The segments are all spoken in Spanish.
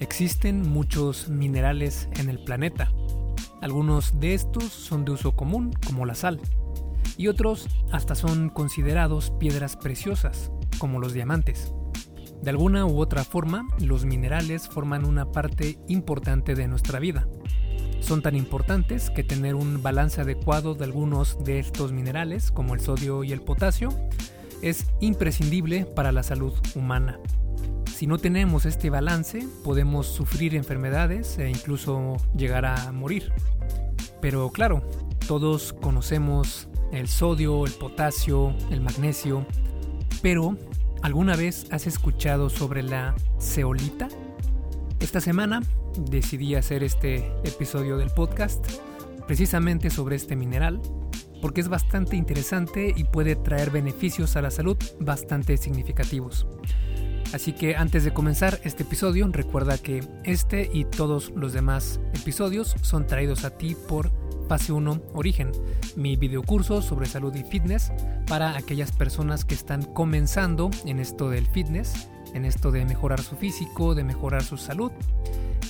Existen muchos minerales en el planeta. Algunos de estos son de uso común, como la sal, y otros hasta son considerados piedras preciosas, como los diamantes. De alguna u otra forma, los minerales forman una parte importante de nuestra vida. Son tan importantes que tener un balance adecuado de algunos de estos minerales, como el sodio y el potasio, es imprescindible para la salud humana. Si no tenemos este balance, podemos sufrir enfermedades e incluso llegar a morir. Pero claro, todos conocemos el sodio, el potasio, el magnesio, pero ¿alguna vez has escuchado sobre la zeolita? Esta semana decidí hacer este episodio del podcast precisamente sobre este mineral porque es bastante interesante y puede traer beneficios a la salud bastante significativos. Así que antes de comenzar este episodio, recuerda que este y todos los demás episodios son traídos a ti por Fase 1 Origen, mi videocurso sobre salud y fitness para aquellas personas que están comenzando en esto del fitness, en esto de mejorar su físico, de mejorar su salud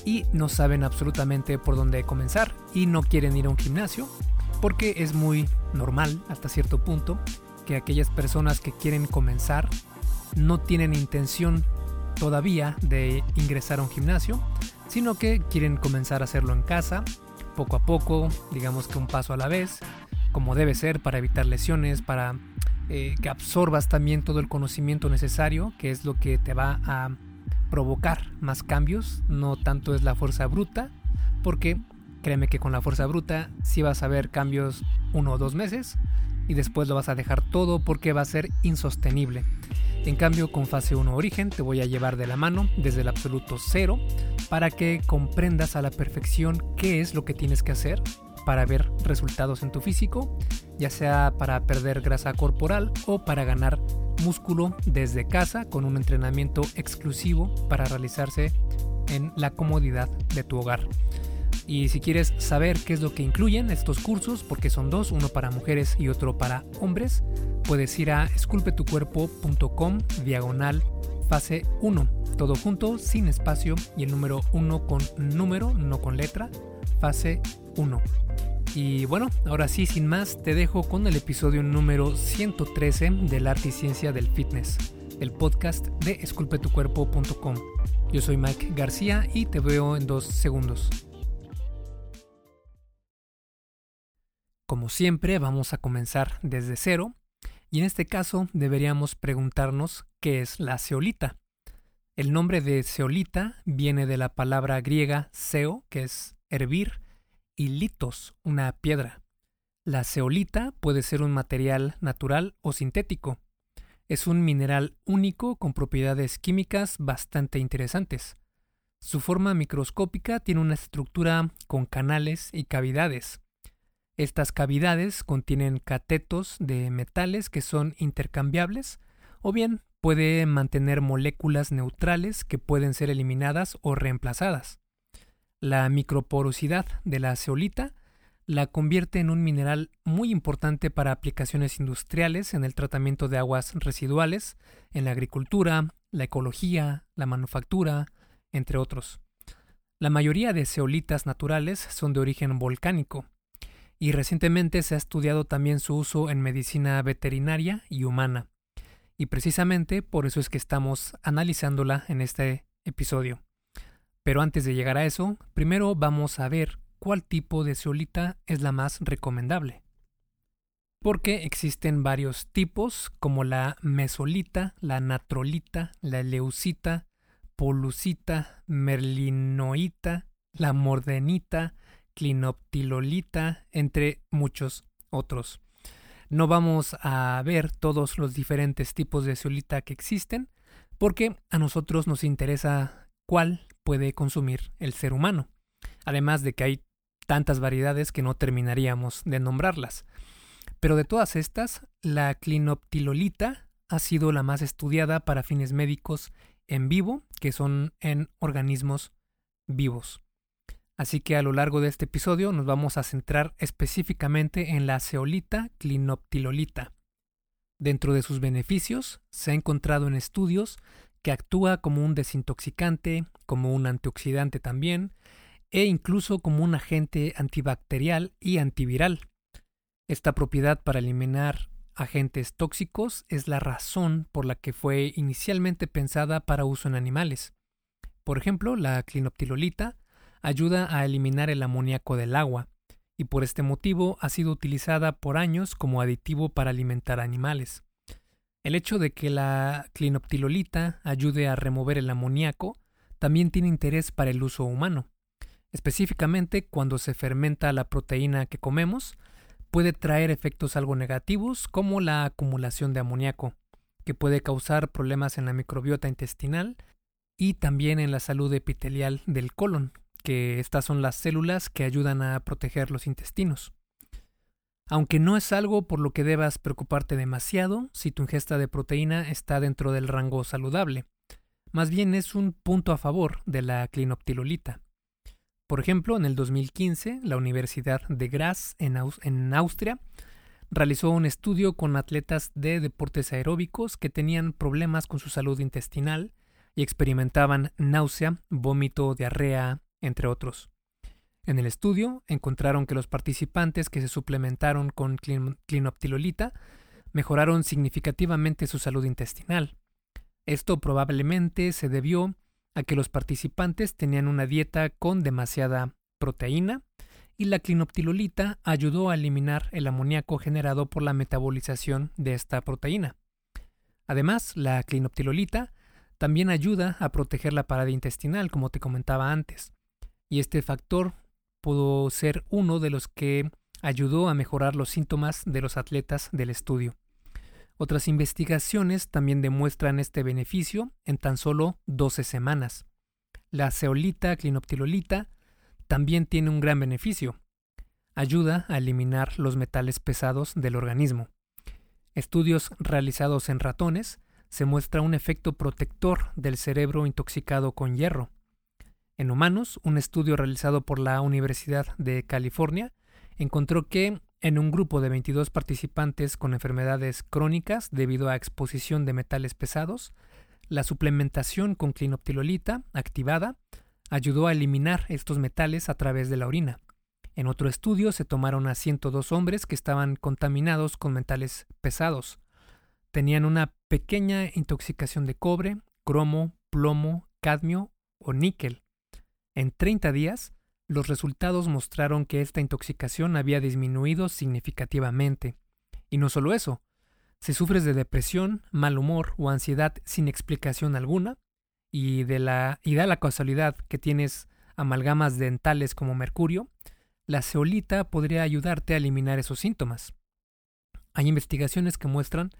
y no saben absolutamente por dónde comenzar y no quieren ir a un gimnasio porque es muy normal hasta cierto punto que aquellas personas que quieren comenzar no tienen intención todavía de ingresar a un gimnasio, sino que quieren comenzar a hacerlo en casa, poco a poco, digamos que un paso a la vez, como debe ser para evitar lesiones, para eh, que absorbas también todo el conocimiento necesario, que es lo que te va a provocar más cambios, no tanto es la fuerza bruta, porque créeme que con la fuerza bruta sí vas a ver cambios uno o dos meses y después lo vas a dejar todo porque va a ser insostenible. En cambio, con fase 1 origen te voy a llevar de la mano desde el absoluto cero para que comprendas a la perfección qué es lo que tienes que hacer para ver resultados en tu físico, ya sea para perder grasa corporal o para ganar músculo desde casa con un entrenamiento exclusivo para realizarse en la comodidad de tu hogar. Y si quieres saber qué es lo que incluyen estos cursos, porque son dos, uno para mujeres y otro para hombres, puedes ir a esculpetucuerpo.com diagonal fase 1, todo junto, sin espacio y el número 1 con número, no con letra, fase 1. Y bueno, ahora sí, sin más, te dejo con el episodio número 113 del arte y ciencia del fitness, el podcast de esculpetucuerpo.com. Yo soy Mike García y te veo en dos segundos. Como siempre, vamos a comenzar desde cero y en este caso deberíamos preguntarnos qué es la ceolita. El nombre de ceolita viene de la palabra griega ceo, que es hervir, y litos, una piedra. La ceolita puede ser un material natural o sintético. Es un mineral único con propiedades químicas bastante interesantes. Su forma microscópica tiene una estructura con canales y cavidades. Estas cavidades contienen catetos de metales que son intercambiables o bien puede mantener moléculas neutrales que pueden ser eliminadas o reemplazadas. La microporosidad de la zeolita la convierte en un mineral muy importante para aplicaciones industriales en el tratamiento de aguas residuales, en la agricultura, la ecología, la manufactura, entre otros. La mayoría de zeolitas naturales son de origen volcánico, y recientemente se ha estudiado también su uso en medicina veterinaria y humana. Y precisamente por eso es que estamos analizándola en este episodio. Pero antes de llegar a eso, primero vamos a ver cuál tipo de zeolita es la más recomendable. Porque existen varios tipos como la mesolita, la natrolita, la leucita, polucita, merlinoita, la mordenita, clinoptilolita, entre muchos otros. No vamos a ver todos los diferentes tipos de zeolita que existen, porque a nosotros nos interesa cuál puede consumir el ser humano. Además de que hay tantas variedades que no terminaríamos de nombrarlas. Pero de todas estas, la clinoptilolita ha sido la más estudiada para fines médicos en vivo, que son en organismos vivos. Así que a lo largo de este episodio nos vamos a centrar específicamente en la ceolita clinoptilolita. Dentro de sus beneficios, se ha encontrado en estudios que actúa como un desintoxicante, como un antioxidante también, e incluso como un agente antibacterial y antiviral. Esta propiedad para eliminar agentes tóxicos es la razón por la que fue inicialmente pensada para uso en animales. Por ejemplo, la clinoptilolita ayuda a eliminar el amoníaco del agua, y por este motivo ha sido utilizada por años como aditivo para alimentar animales. El hecho de que la clinoptilolita ayude a remover el amoníaco también tiene interés para el uso humano. Específicamente cuando se fermenta la proteína que comemos, puede traer efectos algo negativos como la acumulación de amoníaco, que puede causar problemas en la microbiota intestinal y también en la salud epitelial del colon, que estas son las células que ayudan a proteger los intestinos. Aunque no es algo por lo que debas preocuparte demasiado si tu ingesta de proteína está dentro del rango saludable, más bien es un punto a favor de la clinoptilolita. Por ejemplo, en el 2015, la Universidad de Graz, en, Austria, realizó un estudio con atletas de deportes aeróbicos que tenían problemas con su salud intestinal y experimentaban náusea, vómito, diarrea, entre otros. En el estudio encontraron que los participantes que se suplementaron con clinoptilolita mejoraron significativamente su salud intestinal. Esto probablemente se debió a que los participantes tenían una dieta con demasiada proteína y la clinoptilolita ayudó a eliminar el amoníaco generado por la metabolización de esta proteína. Además, la clinoptilolita también ayuda a proteger la pared intestinal, como te comentaba antes, y este factor pudo ser uno de los que ayudó a mejorar los síntomas de los atletas del estudio. Otras investigaciones también demuestran este beneficio en tan solo 12 semanas. La ceolita clinoptilolita también tiene un gran beneficio. Ayuda a eliminar los metales pesados del organismo. Estudios realizados en ratones se muestra un efecto protector del cerebro intoxicado con hierro. En humanos, un estudio realizado por la Universidad de California encontró que en un grupo de 22 participantes con enfermedades crónicas debido a exposición de metales pesados, la suplementación con clinoptilolita activada ayudó a eliminar estos metales a través de la orina. En otro estudio se tomaron a 102 hombres que estaban contaminados con metales pesados. Tenían una pequeña intoxicación de cobre, cromo, plomo, cadmio o níquel. En 30 días, los resultados mostraron que esta intoxicación había disminuido significativamente. Y no solo eso, si sufres de depresión, mal humor o ansiedad sin explicación alguna, y, de la, y da la casualidad que tienes amalgamas dentales como mercurio, la ceolita podría ayudarte a eliminar esos síntomas. Hay investigaciones que muestran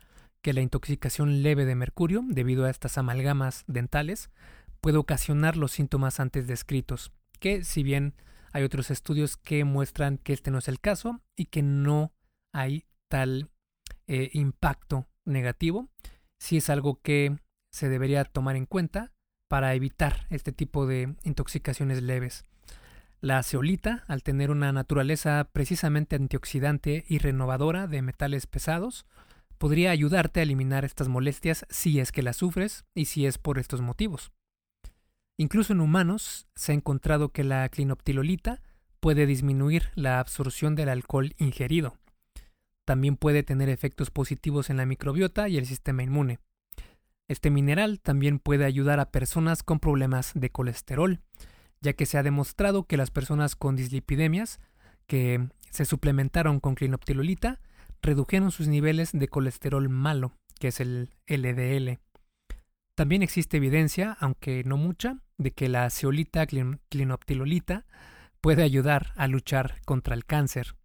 que la intoxicación leve de mercurio, debido a estas amalgamas dentales, puede ocasionar los síntomas antes descritos que si bien hay otros estudios que muestran que este no es el caso y que no hay tal eh, impacto negativo, sí es algo que se debería tomar en cuenta para evitar este tipo de intoxicaciones leves. La ceolita, al tener una naturaleza precisamente antioxidante y renovadora de metales pesados, podría ayudarte a eliminar estas molestias si es que las sufres y si es por estos motivos. Incluso en humanos se ha encontrado que la clinoptilolita puede disminuir la absorción del alcohol ingerido. También puede tener efectos positivos en la microbiota y el sistema inmune. Este mineral también puede ayudar a personas con problemas de colesterol, ya que se ha demostrado que las personas con dislipidemias que se suplementaron con clinoptilolita redujeron sus niveles de colesterol malo, que es el LDL. También existe evidencia, aunque no mucha, de que la ceolita clinoptilolita puede ayudar a luchar contra el cáncer.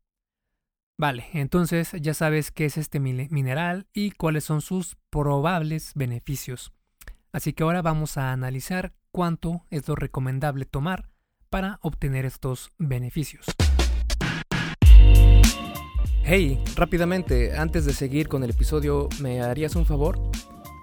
Vale, entonces ya sabes qué es este mineral y cuáles son sus probables beneficios. Así que ahora vamos a analizar cuánto es lo recomendable tomar para obtener estos beneficios. Hey, rápidamente, antes de seguir con el episodio, ¿me harías un favor?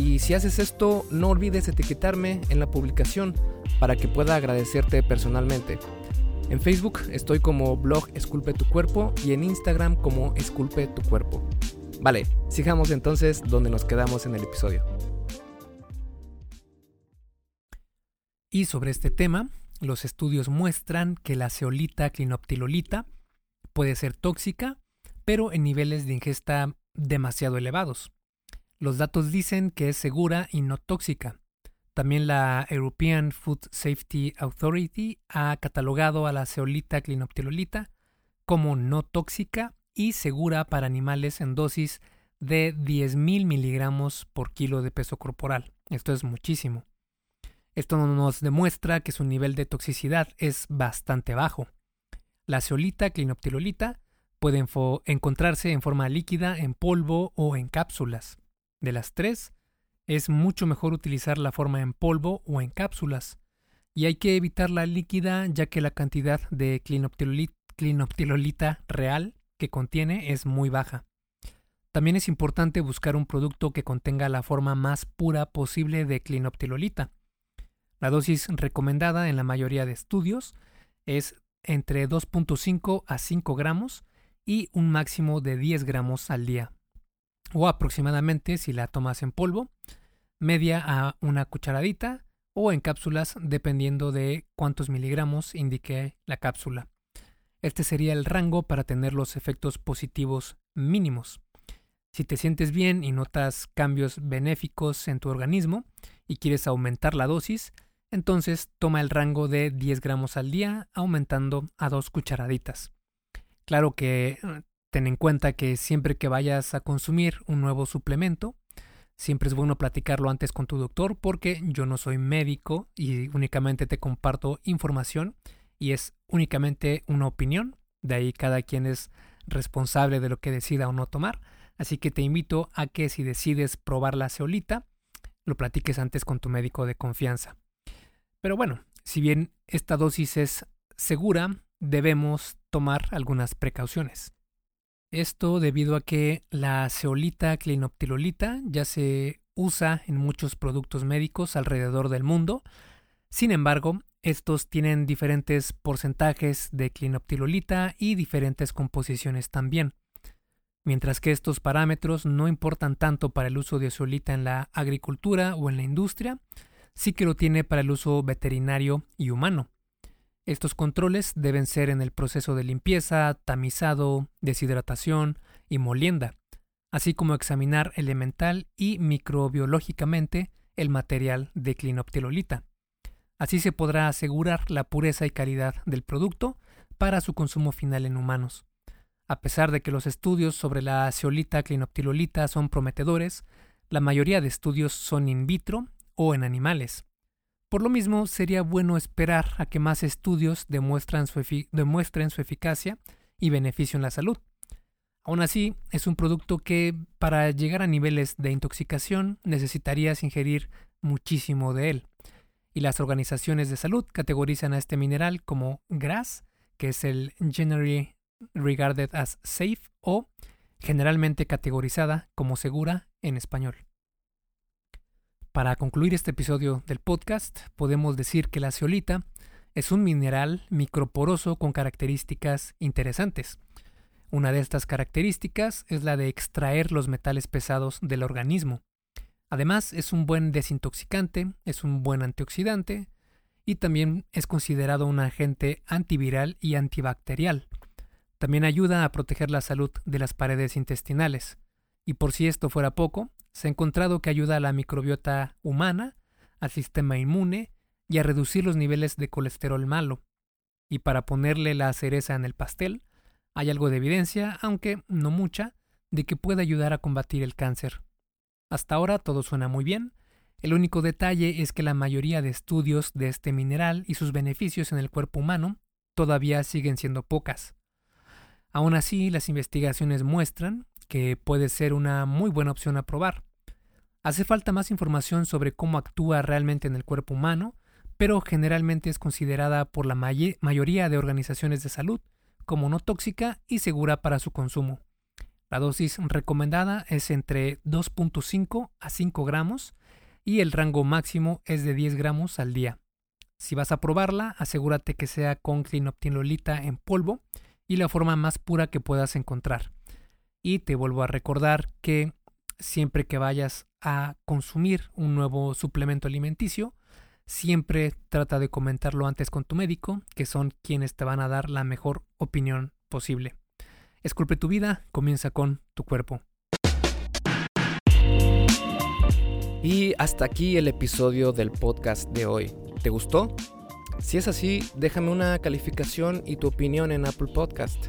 Y si haces esto, no olvides etiquetarme en la publicación para que pueda agradecerte personalmente. En Facebook estoy como blog Esculpe tu cuerpo y en Instagram como Esculpe tu cuerpo. Vale, sigamos entonces donde nos quedamos en el episodio. Y sobre este tema, los estudios muestran que la ceolita clinoptilolita puede ser tóxica, pero en niveles de ingesta demasiado elevados. Los datos dicen que es segura y no tóxica, también la European Food Safety Authority ha catalogado a la ceolita clinoptilolita como no tóxica y segura para animales en dosis de 10.000 miligramos por kilo de peso corporal. Esto es muchísimo. Esto nos demuestra que su nivel de toxicidad es bastante bajo. La ceolita clinoptilolita puede encontrarse en forma líquida, en polvo o en cápsulas. De las tres, es mucho mejor utilizar la forma en polvo o en cápsulas, y hay que evitar la líquida ya que la cantidad de clinoptilolita real que contiene es muy baja. También es importante buscar un producto que contenga la forma más pura posible de clinoptilolita. La dosis recomendada en la mayoría de estudios es entre 2.5 a 5 gramos y un máximo de 10 gramos al día, o aproximadamente si la tomas en polvo media a una cucharadita o en cápsulas dependiendo de cuántos miligramos indique la cápsula. Este sería el rango para tener los efectos positivos mínimos. Si te sientes bien y notas cambios benéficos en tu organismo y quieres aumentar la dosis, entonces toma el rango de 10 gramos al día aumentando a dos cucharaditas. Claro que ten en cuenta que siempre que vayas a consumir un nuevo suplemento, Siempre es bueno platicarlo antes con tu doctor porque yo no soy médico y únicamente te comparto información y es únicamente una opinión. De ahí cada quien es responsable de lo que decida o no tomar. Así que te invito a que si decides probar la ceolita, lo platiques antes con tu médico de confianza. Pero bueno, si bien esta dosis es segura, debemos tomar algunas precauciones. Esto debido a que la ceolita clinoptilolita ya se usa en muchos productos médicos alrededor del mundo. Sin embargo, estos tienen diferentes porcentajes de clinoptilolita y diferentes composiciones también. Mientras que estos parámetros no importan tanto para el uso de ceolita en la agricultura o en la industria, sí que lo tiene para el uso veterinario y humano. Estos controles deben ser en el proceso de limpieza, tamizado, deshidratación y molienda, así como examinar elemental y microbiológicamente el material de clinoptilolita. Así se podrá asegurar la pureza y calidad del producto para su consumo final en humanos. A pesar de que los estudios sobre la ceolita clinoptilolita son prometedores, la mayoría de estudios son in vitro o en animales. Por lo mismo, sería bueno esperar a que más estudios demuestren su, eficacia y beneficio en la salud. Aún así, es un producto que para llegar a niveles de intoxicación necesitarías ingerir muchísimo de él. Y las organizaciones de salud categorizan a este mineral como GRAS, que es el Generally Regarded as Safe o generalmente categorizada como segura en español. Para concluir este episodio del podcast, podemos decir que la zeolita es un mineral microporoso con características interesantes. Una de estas características es la de extraer los metales pesados del organismo. Además, es un buen desintoxicante, es un buen antioxidante y también es considerado un agente antiviral y antibacterial. También ayuda a proteger la salud de las paredes intestinales. Y por si esto fuera poco, se ha encontrado que ayuda a la microbiota humana, al sistema inmune y a reducir los niveles de colesterol malo. Y para ponerle la cereza en el pastel, hay algo de evidencia, aunque no mucha, de que puede ayudar a combatir el cáncer. Hasta ahora todo suena muy bien. El único detalle es que la mayoría de estudios de este mineral y sus beneficios en el cuerpo humano todavía siguen siendo pocas. Aún así, las investigaciones muestran que puede ser una muy buena opción a probar. Hace falta más información sobre cómo actúa realmente en el cuerpo humano, pero generalmente es considerada por la mayoría de organizaciones de salud como no tóxica y segura para su consumo. La dosis recomendada es entre 2.5 a 5 gramos y el rango máximo es de 10 gramos al día. Si vas a probarla, asegúrate que sea con clinoptilolita en polvo y la forma más pura que puedas encontrar. Y te vuelvo a recordar que siempre que vayas a consumir un nuevo suplemento alimenticio, siempre trata de comentarlo antes con tu médico, que son quienes te van a dar la mejor opinión posible. Esculpe tu vida, comienza con tu cuerpo. Y hasta aquí el episodio del podcast de hoy. ¿Te gustó? Si es así, déjame una calificación y tu opinión en Apple Podcast.